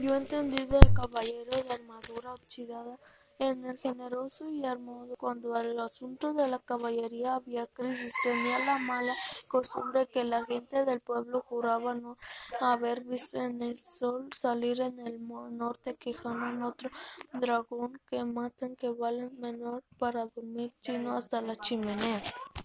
Yo entendí del caballero de armadura oxidada en el generoso y hermoso cuando el asunto de la caballería había crisis. Tenía la mala costumbre que la gente del pueblo juraba no haber visto en el sol salir en el norte, quejando otro dragón que matan que vale menor para dormir, sino hasta la chimenea.